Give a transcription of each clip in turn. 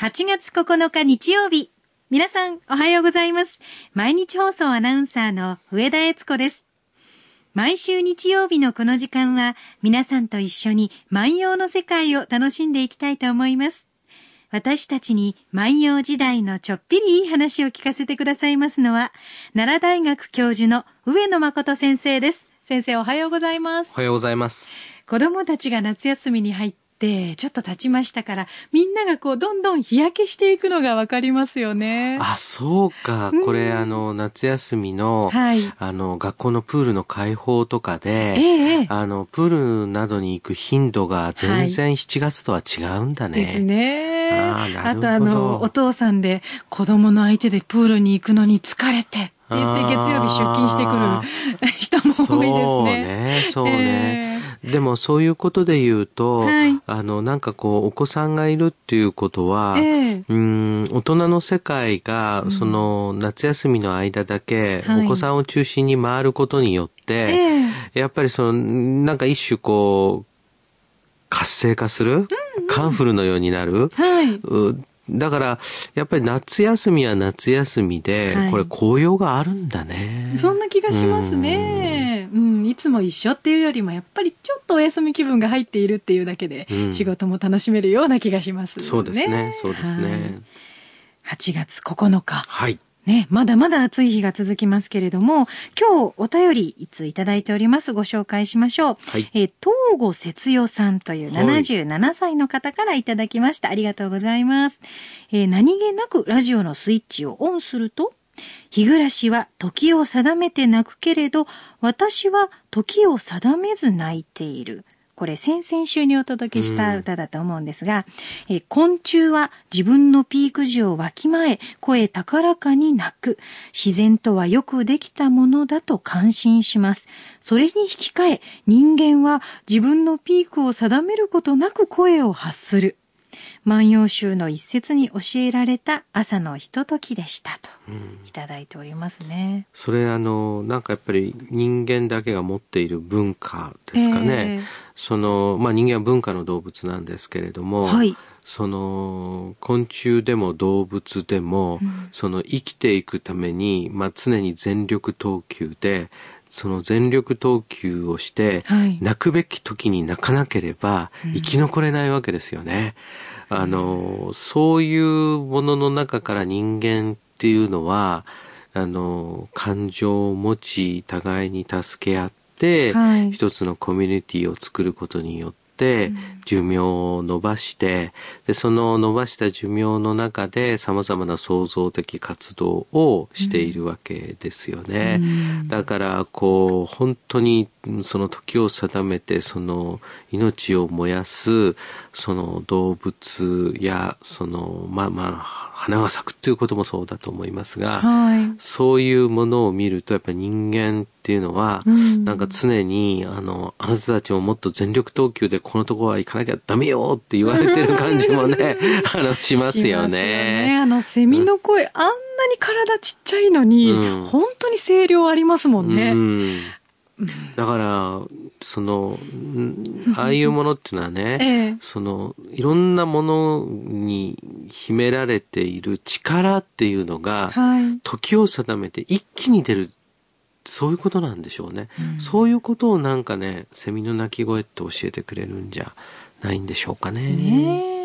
8月9日日曜日。皆さん、おはようございます。毎日放送アナウンサーの上田悦子です。毎週日曜日のこの時間は、皆さんと一緒に万葉の世界を楽しんでいきたいと思います。私たちに万葉時代のちょっぴりいい話を聞かせてくださいますのは、奈良大学教授の上野誠先生です。先生おはようございます。おはようございます。子供たちが夏休みに入っってちょっと経ちましたからみんながこうどんどん日焼けしていくのがわかりますよね。あそうか、これあの夏休みのはい、あの学校のプールの開放とかで、ええ、あのプールなどに行く頻度が全然7月とは違うんだね。ですね。ああとあのお父さんで子供の相手でプールに行くのに疲れてって言って月曜日出勤してくる人も多いですね。そうね、そうね。えーでもそういうことで言うと、はい、あの、なんかこう、お子さんがいるっていうことは、えー、うん、大人の世界が、その、夏休みの間だけ、お子さんを中心に回ることによって、はい、やっぱりその、なんか一種こう、活性化する、うんうん、カンフルのようになる、はい、だから、やっぱり夏休みは夏休みで、はい、これ紅葉があるんだね。そんな気がしますね。うん、いつも一緒っていうよりも、やっぱりちょっとお休み気分が入っているっていうだけで、仕事も楽しめるような気がしますね。そうですね、そうですね。はい、8月9日。はい。ね、まだまだ暑い日が続きますけれども、今日お便りいついただいております。ご紹介しましょう。はい、え東郷節代さんという77歳の方からいただきました。はい、ありがとうございます。えー、何気なくラジオのスイッチをオンすると、日暮らしは時を定めて泣くけれど、私は時を定めず泣いている。これ先々週にお届けした歌だと思うんですが、うん、え昆虫は自分のピーク時をわきまえ、声高らかに鳴く。自然とはよくできたものだと感心します。それに引き換え、人間は自分のピークを定めることなく声を発する。万葉集の一節に教えられた朝のひとときでしたと、いただいておりますね。それあのなんかやっぱり人間だけが持っている文化ですかね。えー、そのまあ人間は文化の動物なんですけれども、はい、その昆虫でも動物でも、うん、その生きていくためにまあ常に全力投球でその全力投球をして、はい、泣くべき時に泣かなければ生き残れないわけですよね。うんあの、そういうものの中から人間っていうのは、あの、感情を持ち、互いに助け合って、はい、一つのコミュニティを作ることによって、寿命を伸ばして、で、その伸ばした寿命の中で様々な創造的活動をしているわけですよね。うん、だから、こう、本当にその時を定めて、その命を燃やす、その動物や、その、まあまあ、花が咲くっていうこともそうだと思いますが、はい、そういうものを見ると、やっぱり人間っていうのは、うん、なんか常に、あの、あなたたちももっと全力投球でこのところは行かなきゃダメよって言われてる感じもね、あの、しますよね。ね。あの、セミの声、うん、あんなに体ちっちゃいのに、うん、本当に声量ありますもんね。うんだから、その、ああいうものっていうのはね、ええ、その、いろんなものに秘められている力っていうのが、はい、時を定めて一気に出る、そういうことなんでしょうね、うん、そういうことをなんかね、セミの鳴き声って教えてくれるんじゃないんでしょうかね。ね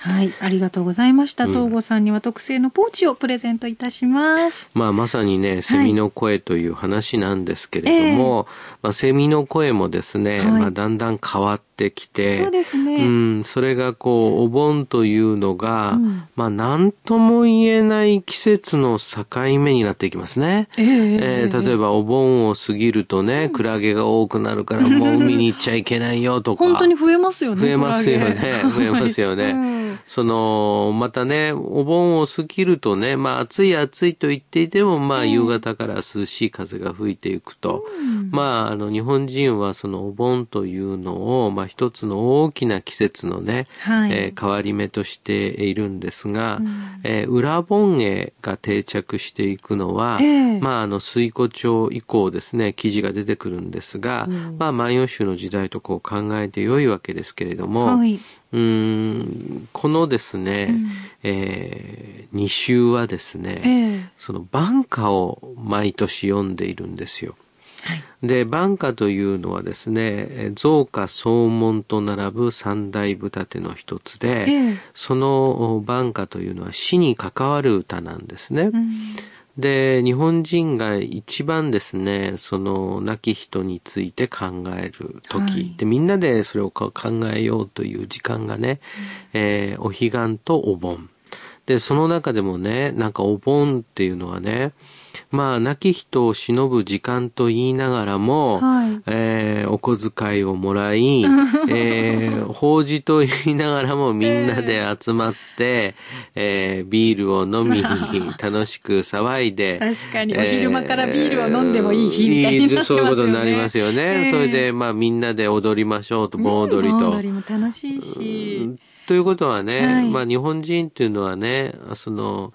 はい、ありがとうございました。東郷さんには特製のポーチをプレゼントいたします。まあ、まさにね、セミの声という話なんですけれども、はいえー、まあ、セミの声もですね、はい、まあ、だんだん変わってきて、そうですね。うん、それがこう、お盆というのが、うん、まあ、なんとも言えない季節の境目になっていきますね。えー、えー、例えば、お盆を過ぎるとね、クラゲが多くなるから、もう海に行っちゃいけないよとか。本当に増えますよね。増えますよね。増えますよね。はいうんその、またね、お盆を過ぎるとね、まあ暑い暑いと言っていても、まあ夕方から涼しい風が吹いていくと、うん、まああの日本人はそのお盆というのを、まあ一つの大きな季節のね、はい、えー、変わり目としているんですが、うん、えー、裏本絵が定着していくのは、えー、まあ、あの、水古町以降ですね、記事が出てくるんですが、うん、まあ、万葉集の時代とこう考えて良いわけですけれども、はい、うんこのですね、うん、えー、2週はですね、えー、その晩歌を毎年読んでいるんですよ。はい、で晩歌というのはですね造歌総門と並ぶ三大舞立ての一つで、えー、その晩歌というのは死に関わる歌なんですね。うん。で、日本人が一番ですね、その亡き人について考える時、はい、で、みんなでそれを考えようという時間がね、うん、えー、お彼岸とお盆。で、その中でもね、なんかお盆っていうのはね、まあ、亡き人を忍ぶ時間と言いながらも、はい、えー、お小遣いをもらい、えー、法事と言いながらもみんなで集まって、えー、ビールを飲み、楽しく騒いで。確かに、お昼間からビールを飲んでもいい日みたいな、ね、そういうことになりますよね。それで、まあ、みんなで踊りましょうと、盆踊りと。盆踊りも楽しいし。ということはね、はい、まあ、日本人っていうのはね、その、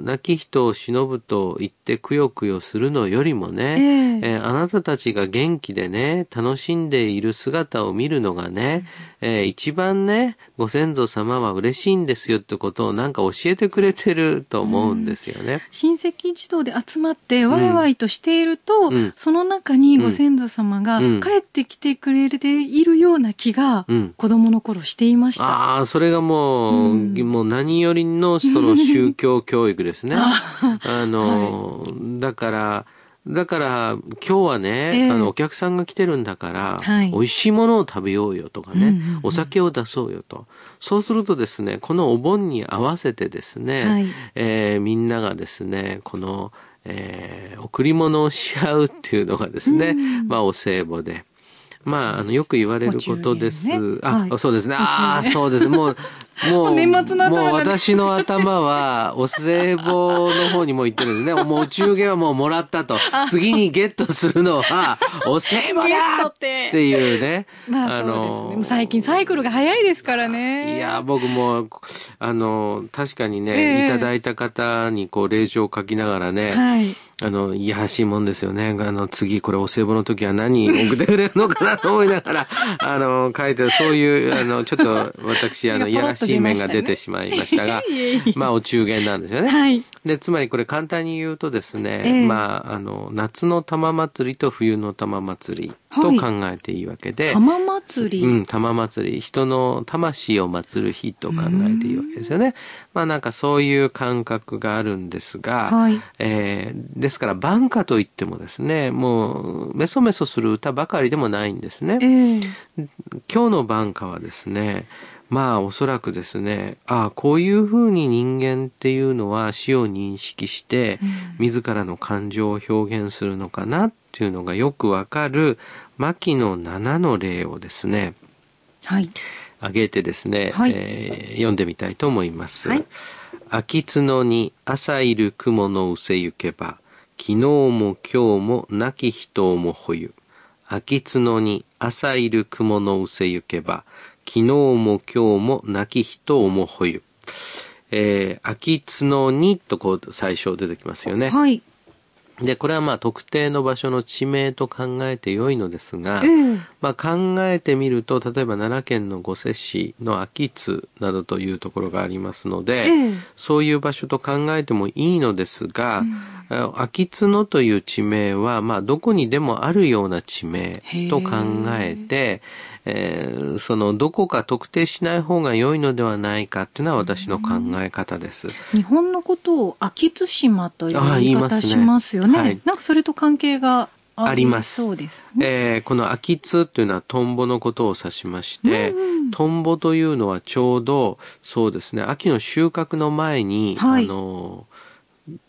亡き人を忍ぶと言ってくよくよするのよりもね、えー、えー、あなたたちが元気でね、楽しんでいる姿を見るのがね、えー、一番ね、ご先祖様は嬉しいんですよってことをなんか教えてくれてると思うんですよね。うん、親戚一同で集まってワイワイとしていると、うん、その中にご先祖様が帰ってきてくれているような気が子供の頃していました。ああ、それがもう、もう何よりのその宗教教育ですね。あの、はい、だから、だから、今日はね、えー、あの、お客さんが来てるんだから、はい、美味しいものを食べようよとかね、うんうんうん、お酒を出そうよと。そうするとですね、このお盆に合わせてですね、はい、えー、みんながですね、この、えー、贈り物をし合うっていうのがですね、うん、まあ、お歳暮で。まあ、あの、よく言われることです。ね、あ、はい、そうですね。ああ、そうです。もう、もう、年末のもう私の頭は、お歳暮の方にも行ってるんですね。もうお中元はもうもらったと。次にゲットするのは、お歳暮だっていうね。まあ、あの、最近サイクルが早いですからね。いや、僕も、あの、確かにね、えー、いただいた方にこう、令状を書きながらね、はいあの、いやらしいもんですよね。あの、次、これお歳暮の時は何 送ってくれるのかなと思いながら、あの、書いて、そういう、あの、ちょっと、私、あの、いやらしい面が出てしまいましたが、まあ、お中元なんですよね。はい。で、つまりこれ簡単に言うとですね、えー、まあ、あの、夏の玉祭りと冬の玉祭りと考えていいわけで、はい、玉祭り？うん、玉祭り。人の魂を祀る日と考えていいわけですよね。まあなんかそういう感覚があるんですが、はい、えー、ですから晩歌といってもですね、もうメソメソする歌ばかりでもないんですね。えー、今日の晩歌はですね、まあおそらくですね、ああ、こういうふうに人間っていうのは死を認識して、自らの感情を表現するのかなっていうのがよくわかる、牧野七の例をですね、はい。挙げてですね、はい、えー、読んでみたいと思います。はい。秋角に朝いる雲の失せゆけば、昨日も今日も亡き人をもほゆ。秋角に朝いる雲の失せゆけば、昨日も今日も亡き人をもほゆ。えー、秋角にとこう最初出てきますよね。はい。で、これはまあ特定の場所の地名と考えて良いのですが、まあ考えてみると、例えば奈良県の御所市の秋津などというところがありますので、そういう場所と考えてもいいのですが、秋津野という地名は、まあどこにでもあるような地名と考えて、えー、そのどこか特定しない方が良いのではないかっていうのは私の考え方です。日本のことを秋津島という言い方しますよね。はい、なんかそれと関係があります。そね、えー、この秋津というのはトンボのことを指しまして、うんうん、トンボというのはちょうどそうですね、秋の収穫の前に、はい、あの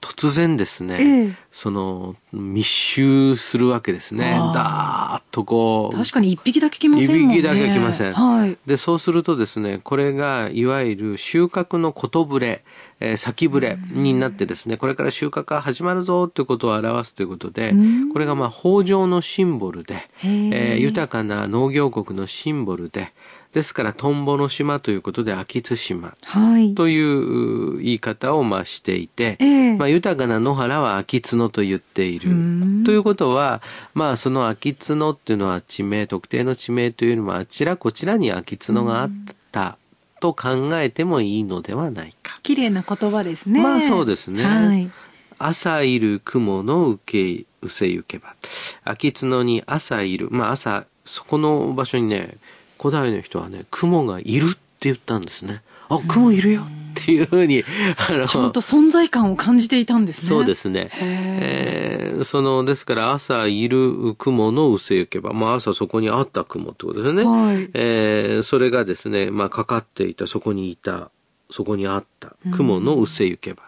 突然ですね、ええ、その密集するわけですね。だーっとこう。確かに一匹だけ来ませんもんね。一匹だけ来ません。はい。で、そうするとですね、これがいわゆる収穫のことぶれ、えー、先ぶれになってですね、これから収穫が始まるぞということを表すということで、これがまあ豊穣のシンボルで、えー、豊かな農業国のシンボルで、ですから、トンボの島ということで、秋津島という言い方をまあしていて、はい、まあ、豊かな野原は秋津野と言っている。ということは、まあ、その秋津野っていうのは地名、特定の地名というよりも、あちらこちらに秋津野があったと考えてもいいのではないか。綺麗な言葉ですね。まあ、そうですね。はい、朝いる雲の受け、うせゆけば。秋津野に朝いる。まあ、朝、そこの場所にね、古代の人はね、雲がいるって言ったんですね。あ、雲いるよっていうふうに、あの、ちゃんと存在感を感じていたんですね。そうですね。えー、その、ですから朝いる雲のうせゆけば、まあ朝そこにあった雲ってことですね。はい、えー、それがですね、まあかかっていた、そこにいた、そこにあった雲のうせゆけば。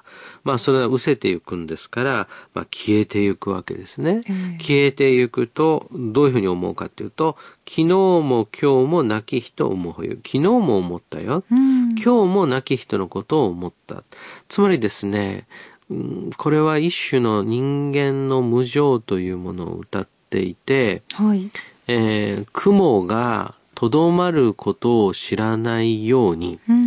まあそれは失せていくんですから、まあ消えていくわけですね。えー、消えていくと、どういうふうに思うかっていうと、昨日も今日も亡き人を思うよ。昨日も思ったよ。うん、今日も亡き人のことを思った。つまりですね、これは一種の人間の無常というものを歌っていて、はい、えー、雲がとどまることを知らないように、うん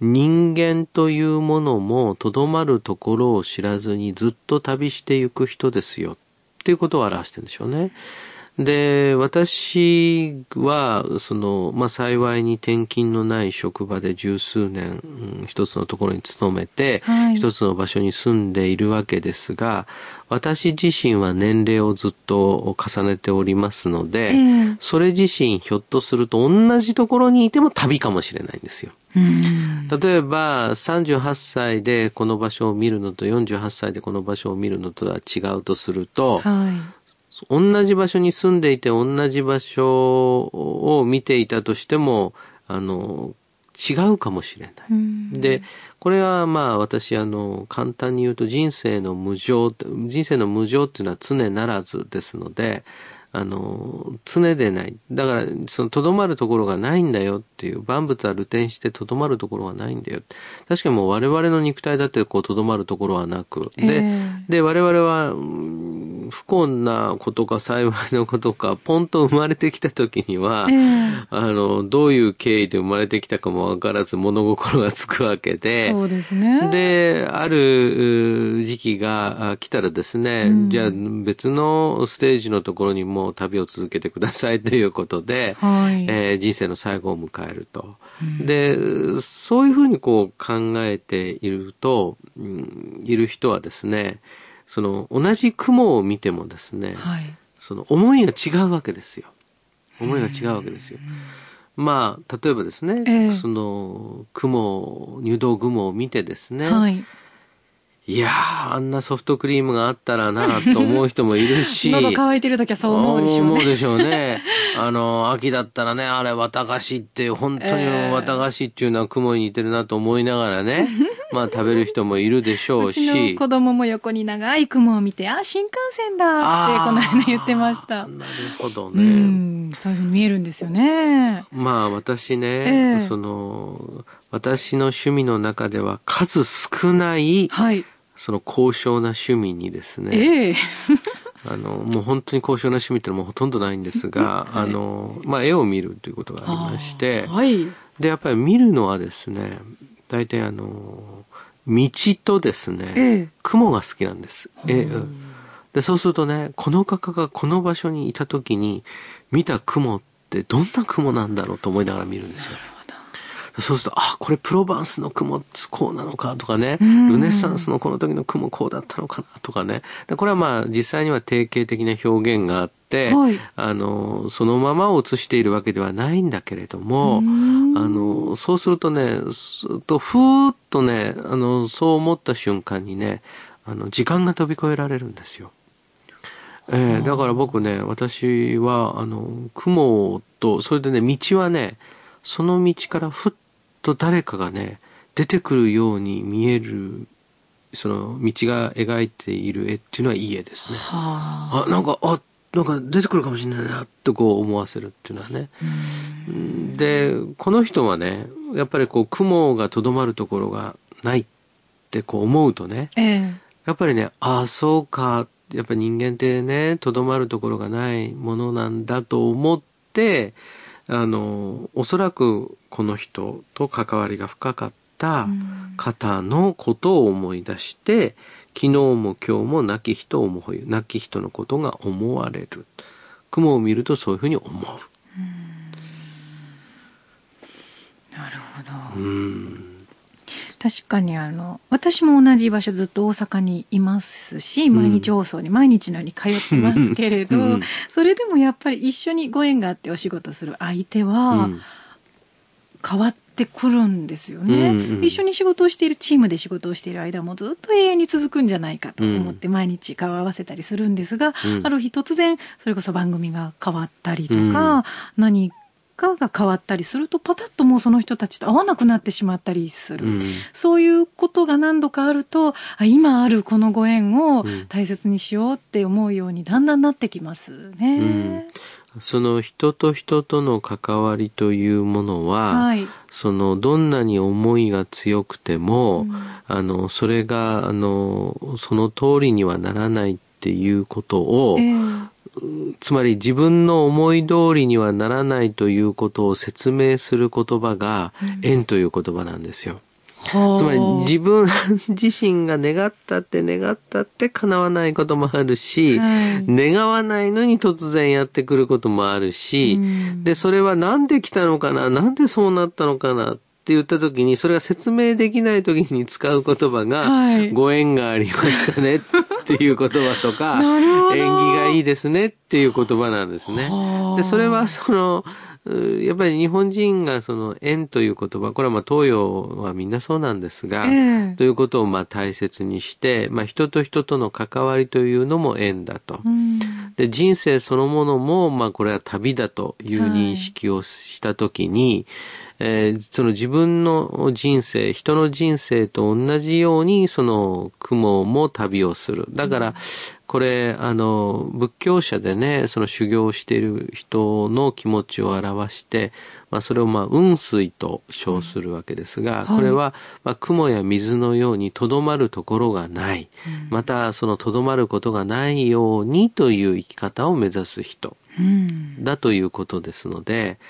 人間というものもとどまるところを知らずにずっと旅していく人ですよっていうことを表してるんでしょうね。で、私は、その、まあ、幸いに転勤のない職場で十数年、うん、一つのところに勤めて、はい、一つの場所に住んでいるわけですが、私自身は年齢をずっと重ねておりますので、えー、それ自身ひょっとすると同じところにいても旅かもしれないんですよ。例えば、38歳でこの場所を見るのと48歳でこの場所を見るのとは違うとすると、はい同じ場所に住んでいて同じ場所を見ていたとしても、あの、違うかもしれない。で、これはまあ私あの簡単に言うと人生の無常、人生の無常っていうのは常ならずですので、あの、常でない。だから、その、とどまるところがないんだよっていう、万物は流転してとどまるところがないんだよ。確かにもう我々の肉体だってこう、とどまるところはなく。で、えー、で、我々は、不幸なことか幸いなことか、ポンと生まれてきた時には、えー、あの、どういう経緯で生まれてきたかもわからず物心がつくわけで、そうですね。で、ある時期が来たらですね、うん、じゃあ別のステージのところにもも旅を続けてくださいということで、はい、えー、人生の最後を迎えると。うん、で、そういうふうにこう考えていると、うん、いる人はですね、その同じ雲を見てもですね、はい、その思いが違うわけですよ。思いが違うわけですよ。まあ、例えばですね、えー、その雲、入道雲を見てですね、はいいやー、あんなソフトクリームがあったらなと思う人もいるし。喉乾いてる時はそう思うでしょうね。思うでしょうね。あの、秋だったらね、あれ、綿菓子って、本当に綿菓子っていうのは雲に似てるなと思いながらね、まあ食べる人もいるでしょうし。う子供も横に長い雲を見て、あ、新幹線だってこの間言ってました。なるほどね。うん、そういうふうに見えるんですよね。まあ私ね、えー、その、私の趣味の中では数少ない、はい。その高尚な趣味にですね、えー、あのもう本当に高尚な趣味ってのもほとんどないんですが、はい、あのまあ、絵を見るということがありまして、はい、でやっぱり見るのはですね大体あの道とですね、えー、雲が好きなんです。えでそうするとねこの画家がこの場所にいた時に見た雲ってどんな雲なんだろうと思いながら見るんですよ。そうすると、あ、これプロバンスの雲こうなのかとかね、ルネサンスのこの時の雲こうだったのかなとかね。これはまあ実際には定型的な表現があって、はい、あの、そのままを映しているわけではないんだけれども、あの、そうするとね、とふーっとね、あの、そう思った瞬間にね、あの、時間が飛び越えられるんですよ。えー、だから僕ね、私は、あの、雲と、それでね、道はね、その道からふっと誰かがね、出てくるように見えるその道が描いている絵っていうのはいい絵ですね。あなんかあなんか出てくるかもしれないなとこう思わせるっていうのはね。でこの人はねやっぱりこう雲がとどまるところがないってこう思うとね、えー、やっぱりねああそうかやっぱ人間ってねとどまるところがないものなんだと思ってあのおそらくこの人と関わりが深かった方のことを思い出して、昨日も今日も亡き人を思う亡き人のことが思われる雲を見るとそういうふうに思う。うなるほど。確かにあの私も同じ場所ずっと大阪にいますし毎日放送に毎日のように通ってますけれど、うん、それでもやっぱり一緒にご縁があってお仕事する相手は変わってくるんですよね、うんうん、一緒に仕事をしているチームで仕事をしている間もずっと永遠に続くんじゃないかと思って毎日顔を合わせたりするんですが、うん、ある日突然それこそ番組が変わったりとか、何かが変わったりするとパタッともうその人たちと会わなくなってしまったりする、うん、そういうことが何度かあるとあ今あるこのご縁を大切にしようって思うようにだんだんなってきますね。うん。その人と人との関わりというものは、はい、そのどんなに思いが強くても、うん、あのそれがあのその通りにはならないっていうことを、えー、つまり自分の思い通りにはならないということを説明する言葉が縁という言葉なんですよ。つまり自分 自身が願ったって願ったって叶わないこともあるし、はい、願わないのに突然やってくることもあるし、うん、で、それはなんで来たのかななんでそうなったのかなって言った時に、それが説明できない時に使う言葉が、はい、ご縁がありましたねっていう言葉とか、縁起がいいですねっていう言葉なんですね。で、それはその、やっぱり日本人がその縁という言葉、これはまあ東洋はみんなそうなんですが、えー、ということをまあ大切にして、まあ人と人との関わりというのも縁だと。で、人生そのものもまあこれは旅だという認識をしたときに、はいえー、その自分の人生、人の人生と同じように、その雲も旅をする。だから、これ、あの、仏教者でね、その修行をしている人の気持ちを表して、まあ、それをまあ、雲水と称するわけですが、これは、まあ、雲や水のようにとどまるところがない。また、そのとどまることがないようにという生き方を目指す人。だということですので、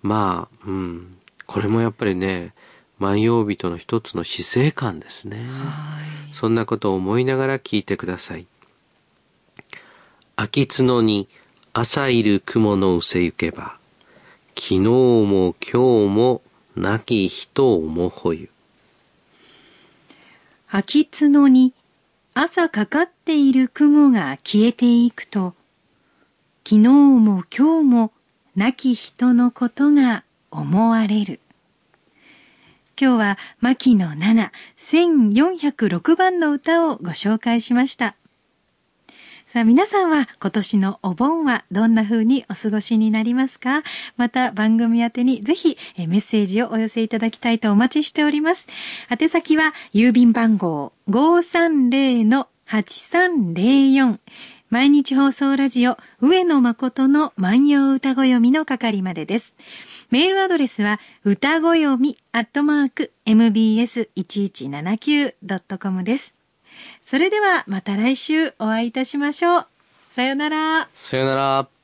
まあ、うん。これもやっぱりね、万葉人の一つの死生観ですね。そんなことを思いながら聞いてください。秋角に朝いる雲のうせゆけば、昨日も今日も亡き人をもほゆ。秋角に朝かかっている雲が消えていくと、昨日も今日も亡き人のことが思われる。今日は牧野七1406番の歌をご紹介しました。さあ皆さんは今年のお盆はどんな風にお過ごしになりますか？また番組宛にぜひメッセージをお寄せいただきたいとお待ちしております。宛先は郵便番号530-8304毎日放送ラジオ上野誠の万葉歌子読みの係までです。メールアドレスは歌ご読みアットマーク mbs1179.com です。それではまた来週お会いいたしましょう。さよなら。さよなら。